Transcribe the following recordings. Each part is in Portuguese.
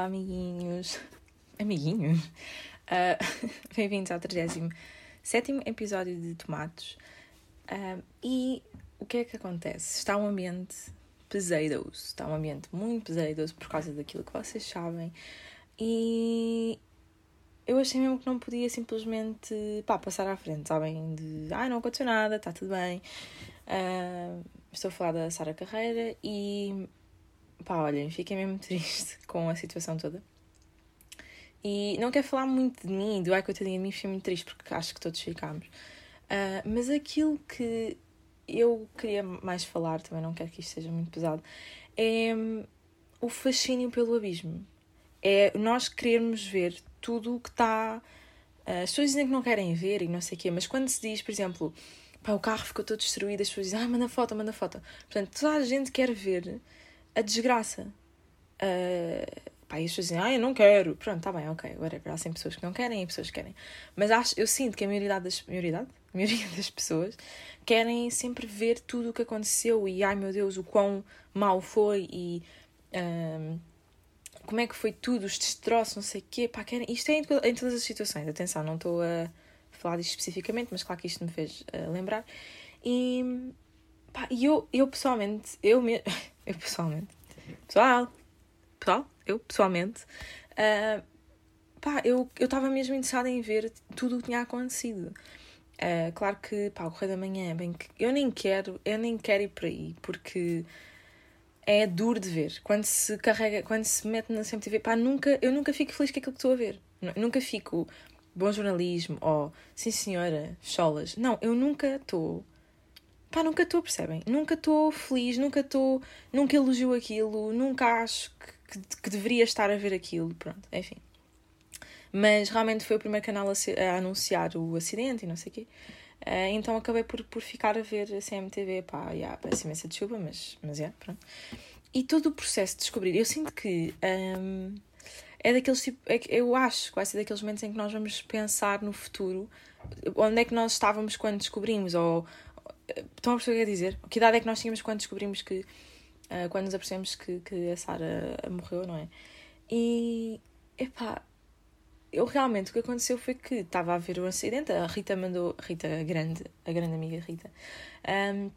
Olá, amiguinhos. Amiguinhos? Uh, Bem-vindos ao 37 episódio de Tomatos. Uh, e o que é que acontece? Está um ambiente pesaroso. Está um ambiente muito pesaroso por causa daquilo que vocês sabem. E eu achei mesmo que não podia simplesmente pá, passar à frente, sabem? De ah, não aconteceu nada, está tudo bem. Uh, estou a falar da Sara Carreira e pá, olhem, fiquei mesmo triste com a situação toda. E não quero falar muito de mim, do ai coitadinha de mim, fiquei muito triste porque acho que todos ficámos. Uh, mas aquilo que eu queria mais falar, também não quero que isto seja muito pesado, é um, o fascínio pelo abismo. É nós querermos ver tudo o que está. Uh, as pessoas dizem que não querem ver e não sei o quê, mas quando se diz, por exemplo, pá, o carro ficou todo destruído, as pessoas dizem, ah, manda foto, manda foto. Portanto, toda a gente quer ver a desgraça. Uh, pá, e as pessoas dizem, ah, eu não quero. Pronto, tá bem, ok, whatever. Há sempre pessoas que não querem e pessoas que querem. Mas acho, eu sinto que a maioria das, a maioria das pessoas querem sempre ver tudo o que aconteceu e, ai meu Deus, o quão mal foi e. Um, como é que foi tudo, os destroços, não sei o quê. Pá, querem... Isto é em, em, todas as situações. Atenção, não estou a falar disto especificamente, mas claro que isto me fez uh, lembrar. E pá, eu, eu pessoalmente, eu mesmo. Eu pessoalmente. Pessoal, pessoal, eu pessoalmente. Uh, pá, eu estava mesmo interessada em ver tudo o que tinha acontecido. Uh, claro que, pá, o Correio da Manhã, bem que eu nem quero, eu nem quero ir por aí, porque é duro de ver. Quando se carrega, quando se mete na CMTV, pá, nunca, eu nunca fico feliz com aquilo que estou a ver. Nunca fico bom jornalismo ou sim senhora, cholas. Não, eu nunca estou. Pá, nunca estou, percebem? Nunca estou feliz, nunca estou. Nunca elogio aquilo, nunca acho que, que, que, deveria estar a ver aquilo. Pronto, enfim. Mas realmente foi o primeiro canal a, ser, a anunciar o acidente e não sei o quê. Uh, então acabei por, por ficar a ver a CMTV, pá, yeah, parece imensa de chuva, mas, mas yeah, pronto. E todo o processo de descobrir, eu sinto que um, é daqueles tipo, é, eu acho que vai ser daqueles momentos em que nós vamos pensar no futuro, onde é que nós estávamos quando descobrimos, ou estão a perceber o que é dizer? Que idade é que nós tínhamos quando descobrimos que, uh, quando nos apercebemos que, que a Sara morreu, não é? E, epá, eu realmente o que aconteceu foi que estava a ver o acidente, a Rita mandou, a Rita grande, a grande amiga Rita, um,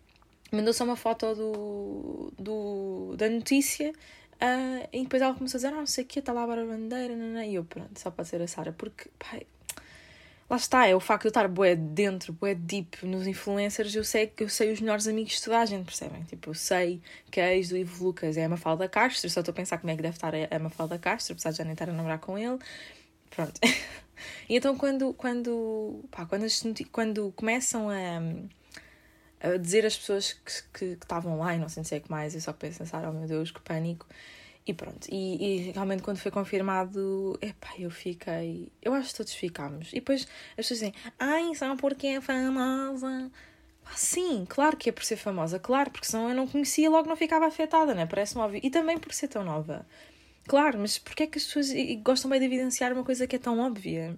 mandou só uma foto do, do, da notícia uh, e depois ela começou a dizer, ah, não sei o que, está lá a bandeira, não, não, e eu, pronto, só pode ser a Sara, porque, pai, lá está, é o facto de eu estar bué dentro, bué deep nos influencers, eu sei que eu sei os melhores amigos de toda a gente, percebem? Tipo, eu sei que a ex do Ivo Lucas é a Mafalda Castro, só estou a pensar como é que deve estar a Mafalda Castro, apesar de já nem estar a namorar com ele. Pronto. e então quando, quando, pá, quando, quando começam a, a dizer as pessoas que, que, que estavam lá e não sei, sei que mais, eu só penso pensar, oh meu Deus, que pânico. E pronto, e, e, realmente quando foi confirmado, epá, eu fiquei. Eu acho que todos ficámos. E depois as pessoas dizem, ai, só porque é famosa. Ah, sim, claro que é por ser famosa, claro, porque senão eu não conhecia, logo não ficava afetada, né? Parece-me óbvio. E também por ser tão nova. Claro, mas porquê é que as pessoas gostam bem de evidenciar uma coisa que é tão óbvia?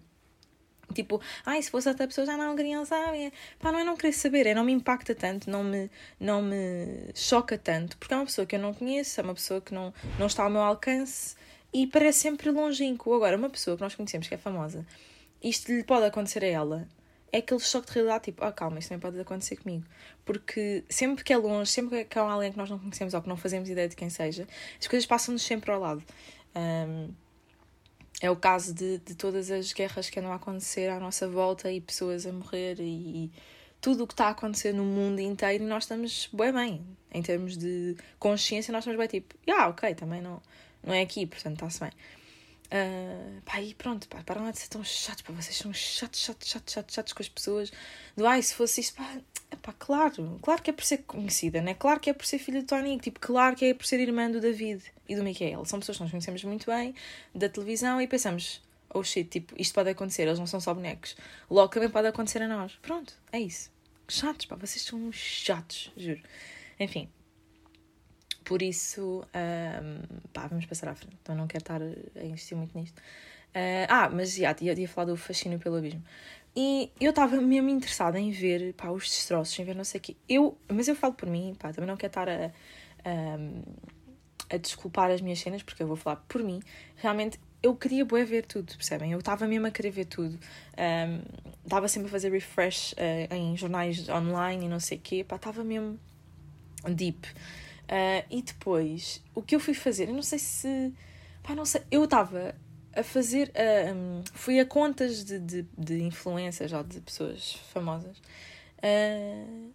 Tipo, ai, se fosse outra pessoa já não queriam saber. Pá, não é não querer saber, é não me impacta tanto, não me, não me choca tanto, porque é uma pessoa que eu não conheço, é uma pessoa que não, não está ao meu alcance e parece sempre longínquo. Agora, uma pessoa que nós conhecemos que é famosa, isto lhe pode acontecer a ela, é aquele choque de realidade, tipo, ah, calma, isto também pode acontecer comigo. Porque sempre que é longe, sempre que é alguém que nós não conhecemos ou que não fazemos ideia de quem seja, as coisas passam-nos sempre ao lado. Um, é o caso de, de todas as guerras que andam a acontecer à nossa volta e pessoas a morrer e, e tudo o que está a acontecer no mundo inteiro e nós estamos bem bem. Em termos de consciência, nós estamos bem tipo, ah, ok, também não, não é aqui, portanto está-se bem. Uh, pá, e pronto, pá, param lá de ser tão chatos, pá, vocês são chatos, chatos, chatos, chatos, chatos com as pessoas. Do ai, se fosse isto, pá, pá, claro, claro que é por ser conhecida, né? Claro que é por ser filha de Tony, tipo, claro que é por ser irmã do David e do Michael. São pessoas que nós conhecemos muito bem da televisão e pensamos, oh shit, tipo, isto pode acontecer, eles não são só bonecos. Logo também pode acontecer a nós. Pronto, é isso. Chatos, pá, vocês são chatos, juro. Enfim, por isso, um, pá, vamos passar à frente. Então não quero estar a investir muito nisto. Uh, ah, mas já, tinha, tinha falado do fascínio pelo abismo. E eu estava mesmo interessada em ver pá, os destroços, em ver não sei o quê. Eu, mas eu falo por mim, pá, também não quero estar a, a, a desculpar as minhas cenas, porque eu vou falar por mim, realmente eu queria bué ver tudo, percebem? Eu estava mesmo a querer ver tudo. Estava um, sempre a fazer refresh uh, em jornais online e não sei o quê. Estava mesmo deep. Uh, e depois, o que eu fui fazer, eu não sei se. Pá, não sei. Eu estava a fazer. Uh, um, fui a contas de, de, de influências ou de pessoas famosas. Uh,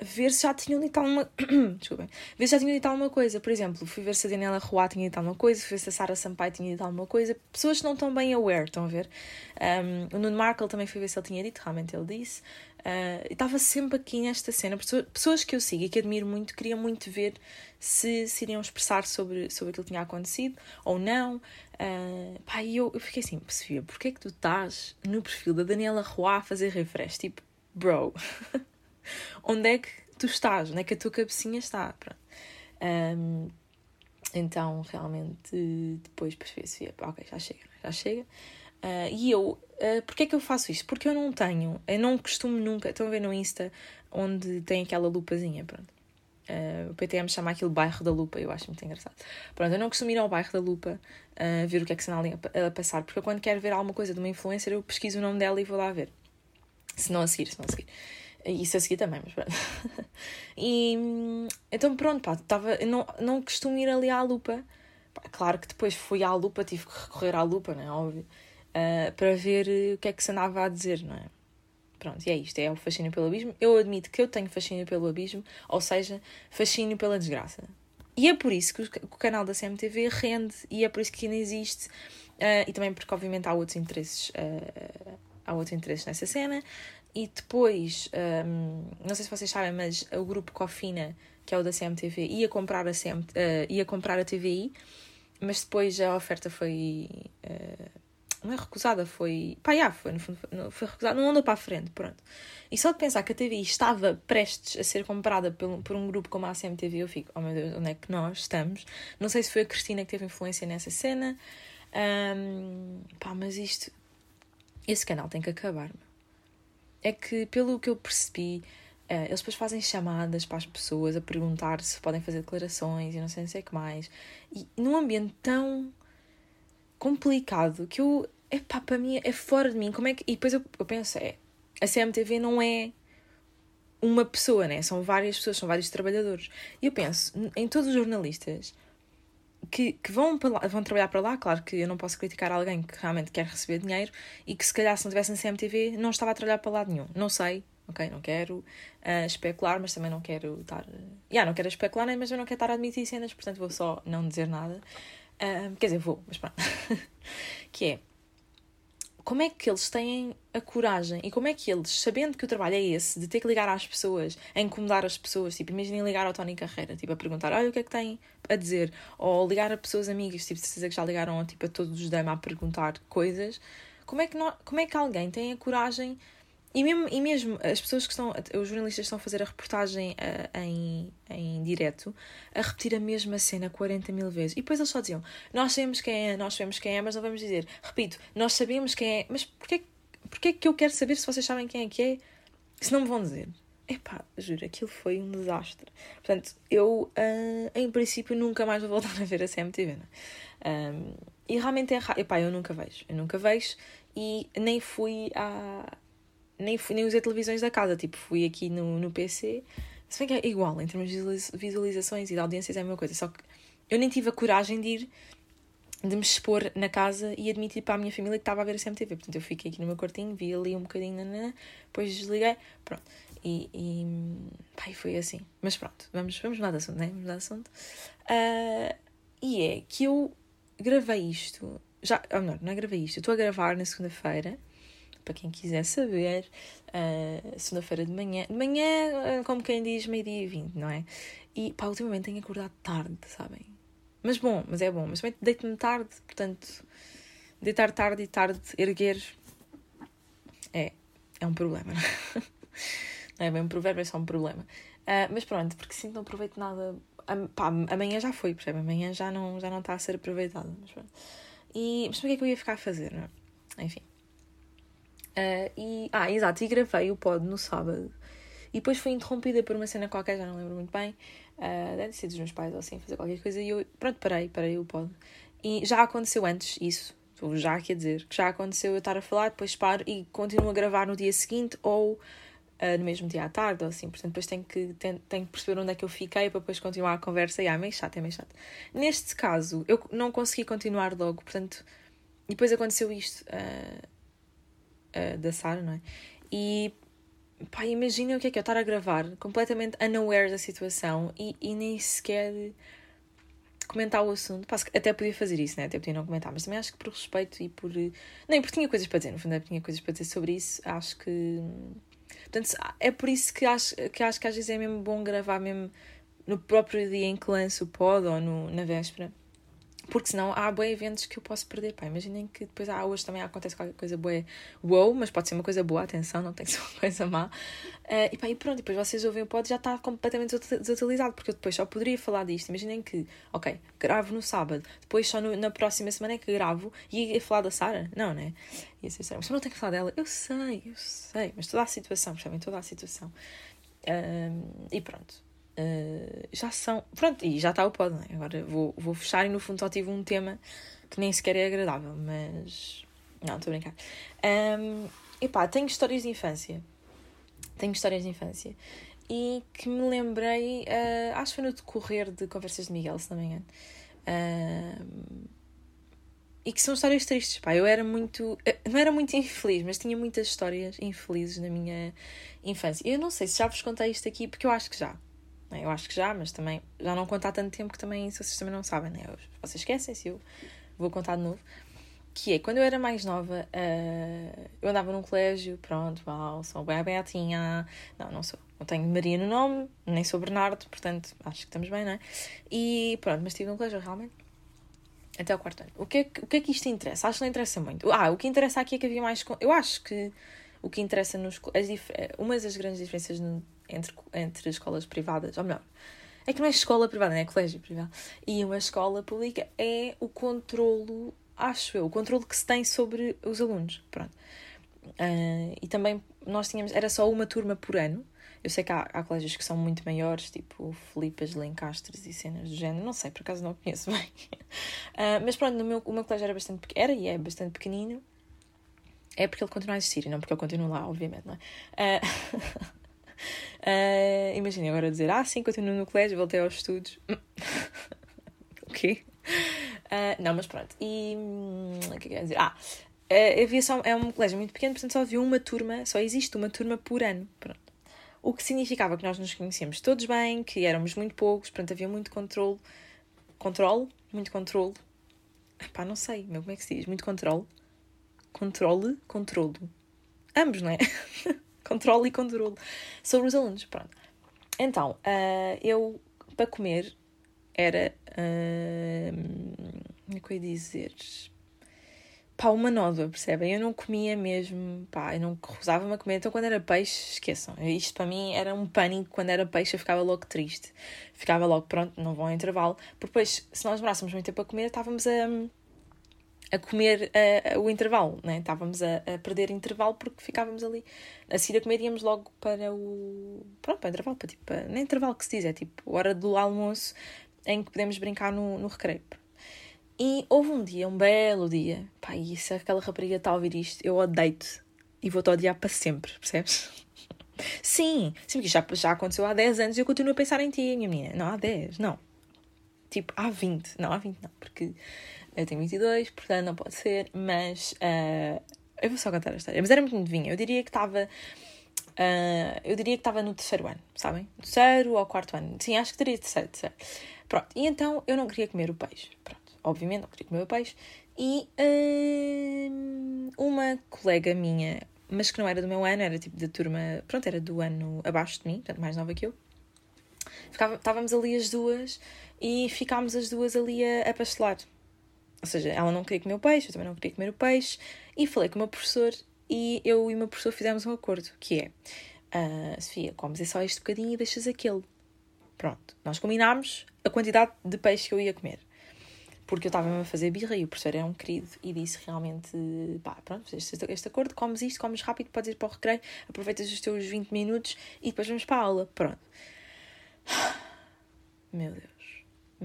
ver se já tinham dito alguma. Desculpem. Ver se já tinham dito alguma coisa. Por exemplo, fui ver se a Daniela Roa tinha dito alguma coisa, fui ver se a Sara Sampaio tinha dito alguma coisa. Pessoas que não estão bem aware, estão a ver? Um, o Nuno Markle também fui ver se ele tinha dito, realmente ele disse. Uh, estava sempre aqui nesta cena. Pessoas que eu sigo e que admiro muito, queriam muito ver se, se iriam expressar sobre, sobre aquilo que tinha acontecido ou não. Uh, pá, e eu, eu fiquei assim, Sofia, porquê é que tu estás no perfil da Daniela Roa a fazer refresh? Tipo, bro. onde é que tu estás, onde é que a tua cabecinha está. Um, então, realmente, depois percebi ok, já chega, já chega. Uh, e eu, uh, porquê é que eu faço isto? Porque eu não tenho, eu não costumo nunca, estão a ver no Insta, onde tem aquela lupazinha, pronto. Uh, o PTM chama aquilo bairro da lupa, eu acho muito engraçado. Pronto, eu não costumo ir ao bairro da lupa uh, ver o que é que se anda a, passar, porque eu, quando quero ver alguma coisa de uma influencer, eu pesquiso o nome dela e vou lá ver. Se não a seguir, se não a seguir. Isso a seguir também, mas pronto. e então pronto, pá, tava, não, não costumo ir ali à lupa. Pá, claro que depois fui à lupa, tive que recorrer à lupa, não é óbvio, uh, para ver o que é que se andava a dizer, não é? Pronto, e é isto, é o fascínio pelo abismo. Eu admito que eu tenho fascínio pelo abismo, ou seja, fascínio pela desgraça. E é por isso que o, canal da CMTV rende, e é por isso que ainda existe, uh, e também porque obviamente há outros interesses, uh, há outros interesses nessa cena, e depois, um, não sei se vocês sabem, mas o grupo Cofina, que é o da CMTV, ia comprar a, CM, uh, ia comprar a TVI, mas depois a oferta foi. Não é recusada, foi. Pá, já, foi, no fundo, foi recusada, não andou para a frente, pronto. E só de pensar que a TVI estava prestes a ser comprada por, por um grupo como a CMTV, eu fico, oh meu Deus, onde é que nós estamos? Não sei se foi a Cristina que teve influência nessa cena, um, pá, mas isto. Esse canal tem que acabar, meu é que, pelo que eu percebi, uh, eles depois fazem chamadas para as pessoas a perguntar se podem fazer declarações e não sei, não sei o que mais. E num ambiente tão complicado que eu. Epá, para mim é fora de mim. Como é que. E depois eu, eu penso, é. A CMTV não é uma pessoa, né? São várias pessoas, são vários trabalhadores. E eu penso, em todos os jornalistas que, que vão, lá, vão trabalhar para lá, claro que eu não posso criticar alguém que realmente quer receber dinheiro e que se calhar se não tivesse na CMTV não estava a trabalhar para lado nenhum. Não sei, ok? Não quero uh, especular, mas também não quero estar. Uh, yeah, não quero especular, né? mas eu não quero estar a admitir cenas, portanto vou só não dizer nada. Uh, quer dizer, vou, mas pronto. que é como é que eles têm a coragem e como é que eles, sabendo que o trabalho é esse, de ter que ligar às pessoas, a incomodar as pessoas, tipo, imaginem ligar ao Tony Carreira, tipo, a perguntar, olha, o que é que têm a dizer? Ou ligar a pessoas amigas, tipo, se que já ligaram, tipo, a todos os dama a perguntar coisas, como é que, não, como é que alguém tem a coragem e mesmo, e mesmo as pessoas que estão, os jornalistas estão a fazer a reportagem uh, em, em direto, a repetir a mesma cena 40 mil vezes. E depois eles só diziam: Nós sabemos quem é, nós sabemos quem é, mas não vamos dizer. Repito, nós sabemos quem é, mas porquê, porquê que eu quero saber se vocês sabem quem é que é? Se não me vão dizer. Epá, juro, aquilo foi um desastre. Portanto, eu, uh, em princípio, nunca mais vou voltar a ver a CMTV. Um, é? e realmente é raro. Epá, eu nunca vejo. Eu nunca vejo e nem fui a nem, fui, nem usei televisões da casa, tipo, fui aqui no, no PC. Se bem que é igual, em termos de visualizações e de audiências é a mesma coisa, só que eu nem tive a coragem de ir, de me expor na casa e admitir para a minha família que estava a ver a CMTV. Portanto, eu fiquei aqui no meu quartinho, vi ali um bocadinho, nanana, depois desliguei, pronto. E, e pá, foi assim. Mas pronto, vamos, vamos mudar de assunto, né? Vamos mudar de assunto. Uh, e é que eu gravei isto, já, ou melhor, não é gravei isto, estou a gravar na segunda-feira para quem quiser saber, uh, segunda-feira de manhã, de manhã, uh, como quem diz, meio-dia e vinte, não é? E pá, ultimamente tenho acordado tarde, sabem? Mas bom, mas é bom, mas também deito-me tarde, portanto, deitar tarde e tarde erguer é, é um problema, não é? Não é bem um provérbio, é só um problema. Uh, mas pronto, porque sinto não aproveito nada. pá, amanhã já foi, percebe? Amanhã já não, já não está a ser aproveitado. Mas pronto. E, mas para que é que eu ia ficar a fazer, não é? Enfim. Uh, e, ah, exato, e gravei o pod no sábado. E depois fui interrompida por uma cena qualquer, já não lembro muito bem. Uh, deve ser dos meus pais ou assim, fazer qualquer coisa. E eu, pronto, parei, parei o pod. E já aconteceu antes isso. Estou já aqui a dizer que já aconteceu eu estar a falar, depois paro e continuo a gravar no dia seguinte ou uh, no mesmo dia à tarde ou assim. Portanto, depois tenho que, tenho, tenho que perceber onde é que eu fiquei para depois continuar a conversa. E ah, é meio chato, é meio chato. Neste caso, eu não consegui continuar logo, portanto. E depois aconteceu isto uh, uh, da Sara, não é? E pá, imagina o que é que eu estar a gravar completamente unaware da situação e, e nem sequer comentar o assunto. Pá, até podia fazer isso, né? Até podia não comentar, mas também acho que por respeito e por. Nem, porque tinha coisas para dizer, no fundo, tinha coisas para dizer sobre isso. Acho que Portanto, é por isso que acho, que acho que às vezes é mesmo bom gravar mesmo no próprio dia em que lanço o pod ou no, na véspera. Porque senão há bem eventos que eu posso perder. Pá, imaginem que depois ah, hoje também acontece qualquer coisa boa. Wow, mas pode ser uma coisa boa, atenção, não tem que ser uma coisa má. Uh, e, pá, e pronto, depois vocês ouvem o pod já está completamente desatualizado, porque eu depois só poderia falar disto. Imaginem que, ok, gravo no sábado, depois só no, na próxima semana é que gravo e ia falar da Sara. Não, né? Ia ser Sara. Mas não tenho que falar dela. Eu sei, eu sei. Mas toda a situação, percebem? Toda a situação. Uh, e pronto. Uh, já são. Pronto, e já está o pod, é? Agora vou, vou fechar e no fundo só tive um tema que nem sequer é agradável, mas. Não, estou a brincar. Um, epá, tenho histórias de infância. Tenho histórias de infância. E que me lembrei, uh, acho que foi no decorrer de Conversas de Miguel, se não me engano. Uh, e que são histórias tristes, pá. Eu era muito. Não era muito infeliz, mas tinha muitas histórias infelizes na minha infância. Eu não sei se já vos contei isto aqui, porque eu acho que já. Eu acho que já, mas também já não conto há tanto tempo que também vocês também não sabem, né? Vocês esquecem se eu vou contar de novo. Que é, quando eu era mais nova, uh, eu andava num colégio, pronto, mal, sou bem abertinha. Não, não sou. Não tenho Maria no nome, nem sou Bernardo, portanto, acho que estamos bem, não é? E pronto, mas estive num colégio realmente. Até o quarto ano. O que, é, o que é que isto interessa? Acho que não interessa muito. Ah, o que interessa aqui é que havia mais. Eu acho que o que interessa nos. As, uma das grandes diferenças entre, entre escolas privadas, ou melhor, é que não é escola privada, não é colégio privado, e uma escola pública é o controlo, acho eu, o controlo que se tem sobre os alunos. Pronto. Uh, e também nós tínhamos, era só uma turma por ano. Eu sei que há, há colégios que são muito maiores, tipo Filipas, Lencastres e cenas do género, não sei, por acaso não conheço bem. Uh, mas pronto, no meu, o meu colégio era bastante era e é bastante pequenino. É porque ele continua a existir não porque eu continuo lá, obviamente, não é? Uh, Uh, Imaginem agora dizer, ah, sim, continuo no colégio, voltei aos estudos. o quê? Uh, não, mas pronto. E hum, o que é que eu dizer? Ah, uh, havia só, é um colégio muito pequeno, portanto só havia uma turma, só existe uma turma por ano. Pronto. O que significava que nós nos conhecíamos todos bem, que éramos muito poucos, portanto havia muito controle. Controle? Muito controle. Pá, não sei, meu, como é que se diz? Muito controle. Controle, controlo. Ambos, não é? controle e controle sobre os alunos. Pronto. Então, uh, eu, para comer, era. Uh, como é que eu ia dizer? Pá, uma nódoa, percebem? Eu não comia mesmo, pá, eu não recusava-me a comer. Então, quando era peixe, esqueçam. Isto para mim era um pânico. Quando era peixe, eu ficava logo triste. Ficava logo, pronto, não vão ao intervalo. Porque depois, se nós demorássemos muito tempo a comer, estávamos a a comer uh, o intervalo, né? estávamos a, a, perder intervalo porque ficávamos ali. A seguir a comer íamos logo para o. Pronto, para o intervalo, para, tipo, para, intervalo que se diz, é tipo hora do almoço em que podemos brincar no, no recreio. E houve um dia, um belo dia, pá, e se aquela rapariga está a ouvir isto, eu odeio-te e vou-te odiar para sempre, percebes? Sim, sim, porque já, já aconteceu há 10 anos e eu continuo a pensar em ti, minha menina. Não, há 10, não. Tipo, há 20. Não, há 20 não, porque eu tenho 22, portanto não pode ser, mas uh, eu vou só contar a história. Mas era muito novinha. Eu diria que estava. Uh, eu diria que estava no terceiro ano, sabem? Terceiro ou quarto ano. Sim, acho que teria terceiro, terceiro. Pronto, e então eu não queria comer o peixe. Pronto, obviamente não queria comer o peixe. E uh, uma colega minha, mas que não era do meu ano, era tipo da turma. Pronto, era do ano abaixo de mim, portanto mais nova que eu. Ficava, estávamos ali as duas e ficámos as duas ali a, a pastelar. Ou seja, ela não queria comer o peixe, eu também não queria comer o peixe. E falei com o meu professor e eu e o meu professor fizemos um acordo, que é... Uh, Sofia, comes é só este bocadinho e deixas aquele. Pronto, nós combinámos a quantidade de peixe que eu ia comer. porque eu estava a fazer birra e o professor era um querido e disse realmente: pá, pronto, este, este acordo, comes isto, comes rápido, podes ir para o recreio, aproveitas os teus 20 minutos e depois vamos para a aula. Pronto. Meu Deus.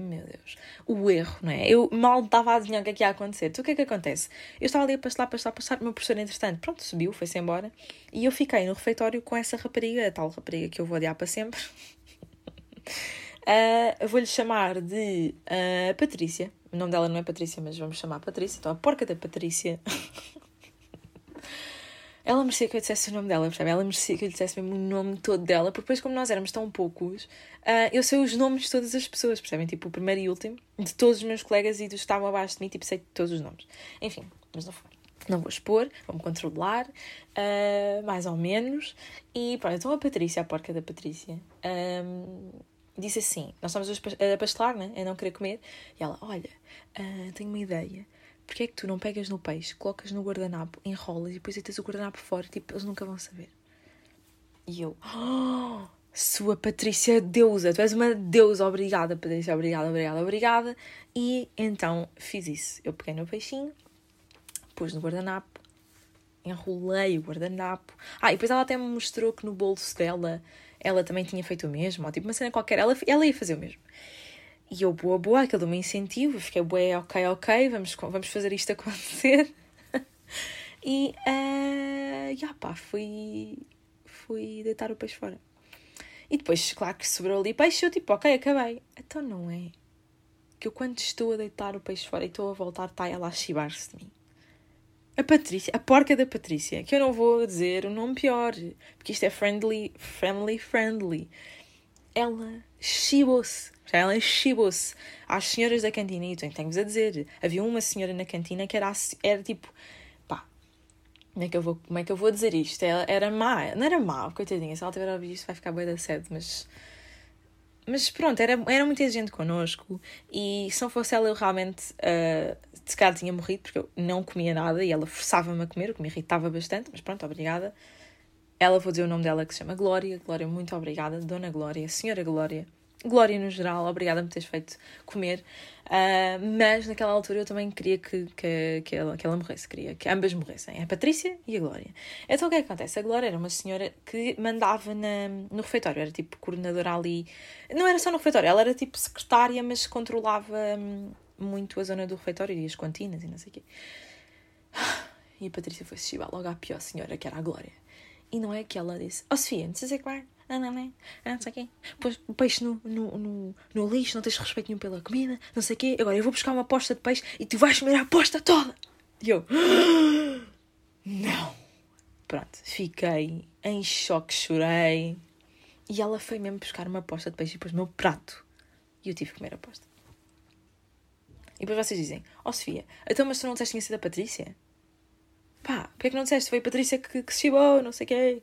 Meu Deus. O erro, não é? Eu mal estava a adivinhar o que é que ia acontecer. Então o que é que acontece? Eu estava ali a passar, passar, passar. O meu professor, entretanto, pronto, subiu, foi-se embora. E eu fiquei no refeitório com essa rapariga, a tal rapariga que eu vou odiar para sempre. uh, Vou-lhe chamar de uh, Patrícia. O nome dela não é Patrícia, mas vamos chamar Patrícia. Então, a porca da Patrícia. ela merecia que eu dissesse o nome dela, percebe? Ela merecia que eu dissesse mesmo o nome todo dela, porque depois, como nós éramos tão poucos, uh, eu sei os nomes de todas as pessoas, percebem? Tipo, o primeiro e último, de todos os meus colegas e dos que estavam abaixo de mim, tipo, sei todos os nomes. Enfim, mas não foi. Não vou expor, vou-me controlar, uh, mais ou menos. E pronto, então a Patrícia, a porca da Patrícia, um, disse assim: Nós estamos a pastelar, né? A não querer comer. E ela: Olha, uh, tenho uma ideia Porquê é que tu não pegas no peixe, colocas no guardanapo, enrolas e depois deitas o guardanapo fora? Tipo, eles nunca vão saber. E eu, oh, sua Patrícia deusa, tu és uma deusa, obrigada Patrícia, obrigada, obrigada, obrigada. E então fiz isso. Eu peguei no peixinho, pus no guardanapo, enrolei o guardanapo. Ah, e depois ela até me mostrou que no bolso dela ela também tinha feito o mesmo, ou tipo uma cena qualquer, ela, ela ia fazer o mesmo. E eu, boa, boa, aquele me incentivo, fiquei, boa, ok, ok, vamos, vamos fazer isto acontecer. e, uh, pá, fui, fui deitar o peixe fora. E depois, claro que sobrou ali peixe, eu tipo, ok, acabei. Então não é que eu quando estou a deitar o peixe fora e estou a voltar, está ela a chibar-se de mim. A Patrícia, a porca da Patrícia, que eu não vou dizer o nome pior, porque isto é friendly, friendly, friendly. Ela chibou-se ela chibou-se às senhoras da cantina. E tenho-vos a dizer: havia uma senhora na cantina que era, era tipo. pá, como é, que eu vou, como é que eu vou dizer isto? Ela era má, não era má, coitadinha. Se ela tiver a ouvir isto, vai ficar bem da sede, mas. Mas pronto, era, era muita gente connosco e se não fosse ela, eu realmente. Uh, se calhar tinha morrido porque eu não comia nada e ela forçava-me a comer, o que me irritava bastante, mas pronto, obrigada. Ela, vou dizer o nome dela que se chama Glória. Glória, muito obrigada. Dona Glória, Senhora Glória. Glória no geral, obrigada por teres feito comer. Uh, mas naquela altura eu também queria que, que, que, ela, que ela morresse, queria que ambas morressem, a Patrícia e a Glória. Então o que é que acontece? A Glória era uma senhora que mandava na, no refeitório, era tipo coordenadora ali. Não era só no refeitório, ela era tipo secretária, mas controlava hum, muito a zona do refeitório e as cantinas e não sei o quê. E a Patrícia foi-se logo à pior senhora, que era a Glória. E não é que ela disse: oh, Sofia, não sei se é que vai não, não, não, não sei o quê. O peixe no, no, no, no, lixo, não tens respeito nenhum pela comida, não sei o quê. Agora eu vou buscar uma aposta de peixe e tu vais comer a aposta toda. E eu, não. Pronto, fiquei em choque, chorei. E ela foi mesmo buscar uma aposta de peixe e pôs meu prato. E eu tive que comer a aposta. E depois vocês dizem: Ó oh, Sofia, então mas tu não disseste que tinha sido a Patrícia? Pá, porquê é que não disseste? Foi a Patrícia que, que se chibou, não sei o quê.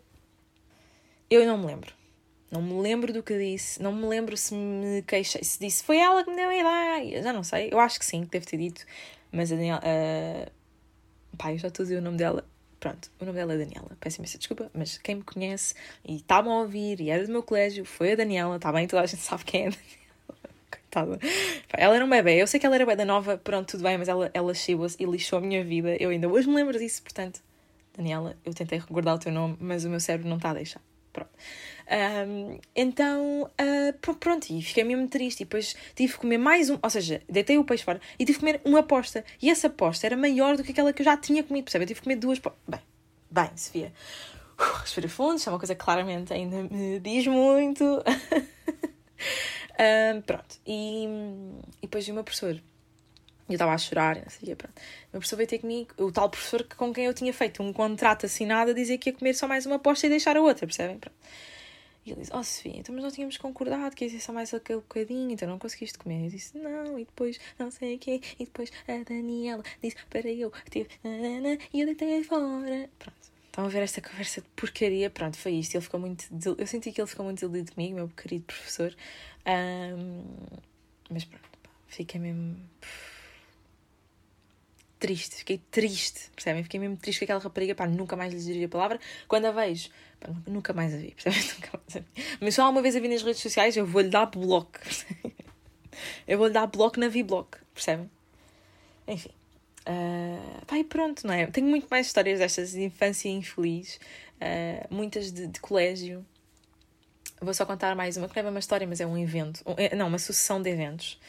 Eu não me lembro. Não me lembro do que disse. Não me lembro se me queixei. Se disse foi ela que me deu a ideia. Já não sei. Eu acho que sim, que deve ter dito. Mas a Daniela. Uh... Pá, eu já estou a dizer o nome dela. Pronto, o nome dela é Daniela. Peço imensa desculpa, mas quem me conhece e está-me a ouvir e era do meu colégio foi a Daniela. Está bem, toda a gente sabe quem é a Daniela. Coitada. Ela era um bebê. Eu sei que ela era bem da nova, pronto, tudo bem, mas ela, ela chegou-se e lixou a minha vida. Eu ainda hoje me lembro disso, portanto. Daniela, eu tentei recordar o teu nome, mas o meu cérebro não está a deixar. Pronto. Um, então, uh, pronto, e fiquei mesmo triste. E depois tive que comer mais um, ou seja, deitei o peixe fora e tive que comer uma aposta. E essa aposta era maior do que aquela que eu já tinha comido, percebe? Eu tive que comer duas. Bem, bem, Sofia. Uh, respira fundo, é uma coisa que claramente ainda me diz muito. um, pronto, e, e depois vi o meu professor. Eu estava a chorar, não sei o pronto. O meu professor veio ter comigo, o tal professor que, com quem eu tinha feito um contrato assinado a dizer que ia comer só mais uma aposta e deixar a outra, percebem? Pronto. E ele disse: Oh, Sofia, então, mas nós tínhamos concordado que ia ser só mais aquele bocadinho, então não conseguiste comer. Eu disse: Não, e depois não sei o quê, e depois a Daniela disse para eu ter. E eu deitei fora. Pronto. Estão a ver esta conversa de porcaria? Pronto, foi isto. Ele ficou muito. Eu senti que ele ficou muito desiludido comigo, meu querido professor. Um, mas pronto, fiquei mesmo triste, fiquei triste, percebem? Fiquei mesmo triste com aquela rapariga, pá, nunca mais lhe diria a palavra. Quando a vejo, pá, nunca mais a vi, percebem? Nunca mais a vi. Mas só uma vez a vi nas redes sociais, eu vou-lhe dar bloco, Eu vou-lhe dar bloco na V-block, percebem? Enfim. Uh, pá, e pronto, não é? Tenho muito mais histórias destas de infância infeliz, uh, muitas de, de colégio. Vou só contar mais uma, que não é uma história, mas é um evento, um, é, não, uma sucessão de eventos,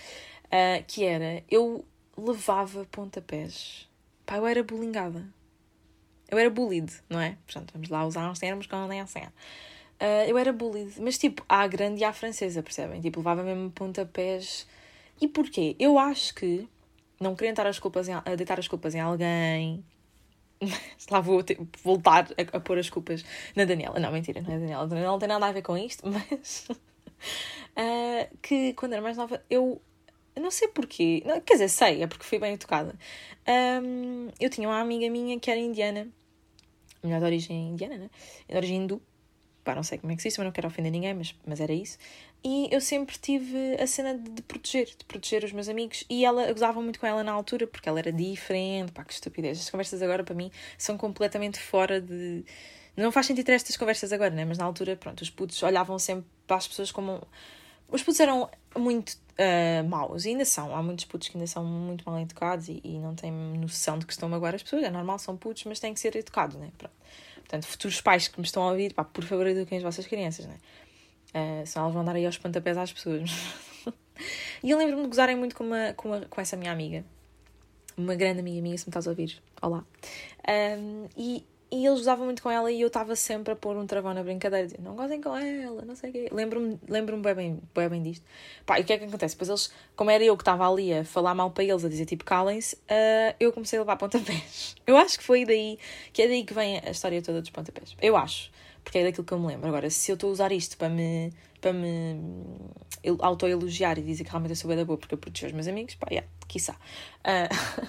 uh, que era, eu levava pontapés. Pá, eu era bullyingada. Eu era bullied, não é? Portanto, vamos lá usar uns termos com nem a cena. Uh, eu era bullied, mas tipo, à grande e à francesa, percebem? Tipo, levava mesmo pontapés. E porquê? Eu acho que não querendo dar as culpas em, deitar as culpas em alguém. Lá vou ter, voltar a, a, pôr as culpas na Daniela. Não, mentira, não é Daniela. A Daniela não tem nada a ver com isto, mas. uh, que quando era mais nova, eu. Não sei porquê. Não, quer dizer, sei, é porque fui bem educada. Um, eu tinha uma amiga minha que era indiana. Melhor de origem indiana, né? De origem hindu. Pá, não sei como é que se diz, mas não quero ofender ninguém, mas, mas era isso. E eu sempre tive a cena de, de, proteger, de proteger os meus amigos. E ela gozava muito com ela na altura, porque ela era diferente. Pá, que estupidez. As conversas agora, para mim, são completamente fora de. Não faz sentido ter estas conversas agora, né? Mas na altura, pronto, os putos olhavam sempre para as pessoas como. Os putos eram muito uh, maus, e ainda são. Há muitos putos que ainda são muito mal educados e, e não têm noção de que estão agora as pessoas. É normal, são putos, mas têm que ser educados, né? Pronto. Portanto, futuros pais que me estão a ouvir, pá, por favor, eduquem as vossas crianças, né? Uh, senão elas vão andar aí aos pontapés às pessoas. e eu lembro-me de gozarem muito com, uma, com, uma, com essa minha amiga. Uma grande amiga minha, se me estás a ouvir. Olá. Um, e, e eles gozavam muito com ela e eu estava sempre a pôr um travão na brincadeira, dizer, não gozem com ela, não sei o quê. Lembro-me lembro bem, bem, bem, bem disto. Pá, e o que é que acontece? Depois eles, como era eu que estava ali a falar mal para eles, a dizer tipo calem-se, uh, eu comecei a levar pontapés. Eu acho que foi daí, que é daí que vem a história toda dos pontapés. Eu acho porque é daquilo que eu me lembro. Agora, se eu estou a usar isto para me, para me autoelogiar e dizer que realmente eu sou bem da boa porque eu protegi os meus amigos, pá, yeah, quiçá. Uh,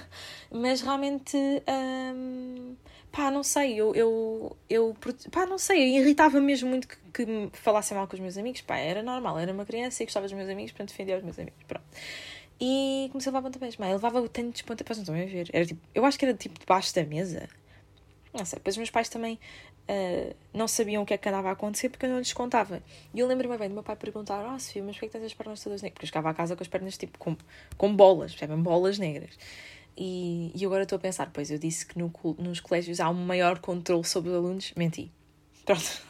mas realmente, um, pá, não sei, eu, eu, eu, pá, não sei, irritava mesmo muito que, que falassem mal com os meus amigos, pá, era normal, era uma criança e gostava dos meus amigos, portanto defendia os meus amigos, pronto. E comecei a levar pontapés, mas levava tantos pontapés, não estão a ver, era tipo, eu acho que era tipo debaixo da mesa, não sei, depois os meus pais também uh, não sabiam o que é que andava a acontecer porque eu não lhes contava. E eu lembro-me bem do meu pai perguntar: Ah, oh, Sofia, mas porquê que tens as pernas todas negras? Porque eu chegava a casa com as pernas tipo com, com bolas, percebem? Bolas negras. E, e agora estou a pensar: Pois eu disse que no, nos colégios há um maior controle sobre os alunos. Menti. Pronto.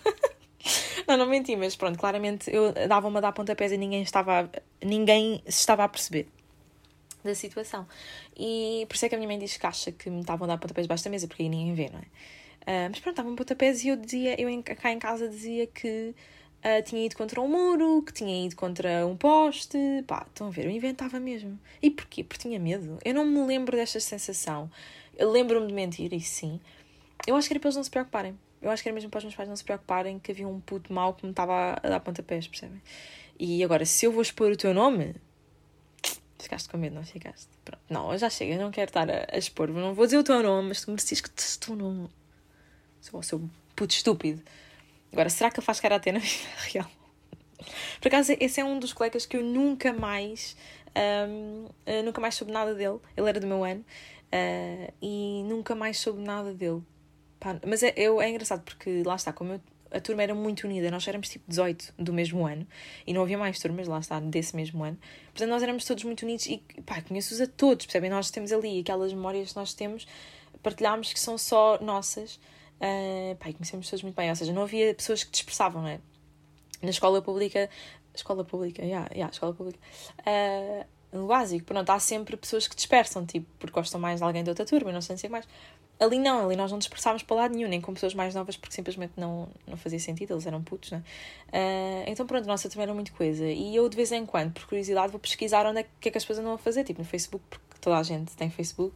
não, não menti, mas pronto, claramente eu dava-me a dar pontapés e ninguém estava, ninguém se estava a perceber da situação. E por isso é que a minha mãe diz que acha que me estavam a dar pontapés debaixo da mesa, porque aí ninguém vê, não é? Uh, mas pronto, estavam pontapés e eu dizia, eu cá em casa dizia que uh, tinha ido contra um muro, que tinha ido contra um poste. Pá, estão a ver, eu inventava mesmo. E porquê? Porque tinha medo. Eu não me lembro desta sensação. Eu lembro-me de mentir, e sim. Eu acho que era para eles não se preocuparem. Eu acho que era mesmo para os meus pais não se preocuparem que havia um puto mau que me estava a dar pontapés, percebem? E agora, se eu vou expor o teu nome, ficaste com medo, não ficaste? Pronto. Não, já chega, não quero estar a, a expor. Não vou dizer o teu nome, mas tu merecias que te o teu nome. Sou, seu puto estúpido. Agora, será que ele faz karatê na vida real? Por acaso, esse é um dos colegas que eu nunca mais. Um, eh, nunca mais soube nada dele. Ele era do meu ano. Uh, e nunca mais soube nada dele. Pá, mas é, eu, é engraçado porque lá está, como eu, a turma era muito unida, nós éramos tipo 18 do mesmo ano e não havia mais turmas, lá está, desse mesmo ano. Portanto, nós éramos todos muito unidos e pá, conheço-os a todos, percebem? Nós temos ali aquelas memórias que nós temos, partilhámos que são só nossas Uh, pá, conhecemos todos muito bem, ou seja, não havia pessoas que dispersavam, não é? Na escola pública, escola pública, yeah, yeah, escola pública, uh, no básico, pronto, há sempre pessoas que dispersam, tipo, porque gostam mais de alguém de outra turma, não sei se mais. Ali não, ali nós não dispersávamos para lado nenhum, nem com pessoas mais novas, porque simplesmente não, não fazia sentido, eles eram putos, né? Uh, então pronto, nossa também era muita coisa. E eu de vez em quando, por curiosidade, vou pesquisar onde é que, é que as pessoas andam a fazer, tipo no Facebook, porque toda a gente tem Facebook.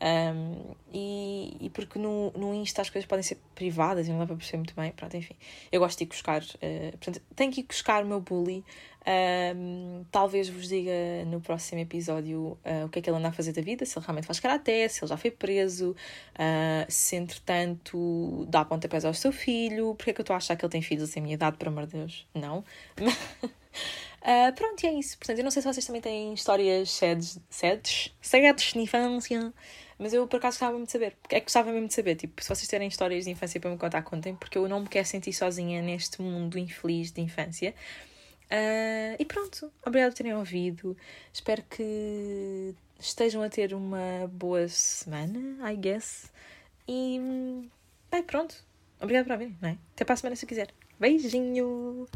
Um, e, e porque no, no Insta as coisas podem ser privadas e não dá para perceber muito bem. Pronto, enfim, eu gosto de ir buscar. Uh, portanto, tenho que ir buscar o meu bully. Um, talvez vos diga no próximo episódio uh, o que é que ele anda a fazer da vida, se ele realmente faz karaté, se ele já foi preso, uh, se entretanto dá pontapés ao seu filho, porque é que eu estou a achar que ele tem filhos sem minha idade, por amor de Deus? Não. Uh, pronto, e é isso. Portanto, eu não sei se vocês também têm histórias sedes, sedes, sedes de infância, mas eu por acaso gostava mesmo de saber. É que gostava mesmo de saber. Tipo, se vocês têm histórias de infância para me contar, contem, porque eu não me quero sentir sozinha neste mundo infeliz de infância. Uh, e pronto, obrigado por terem ouvido. Espero que estejam a ter uma boa semana, I guess. E bem, pronto. Obrigada por ouvir, não é? Até para a semana se quiser. Beijinho!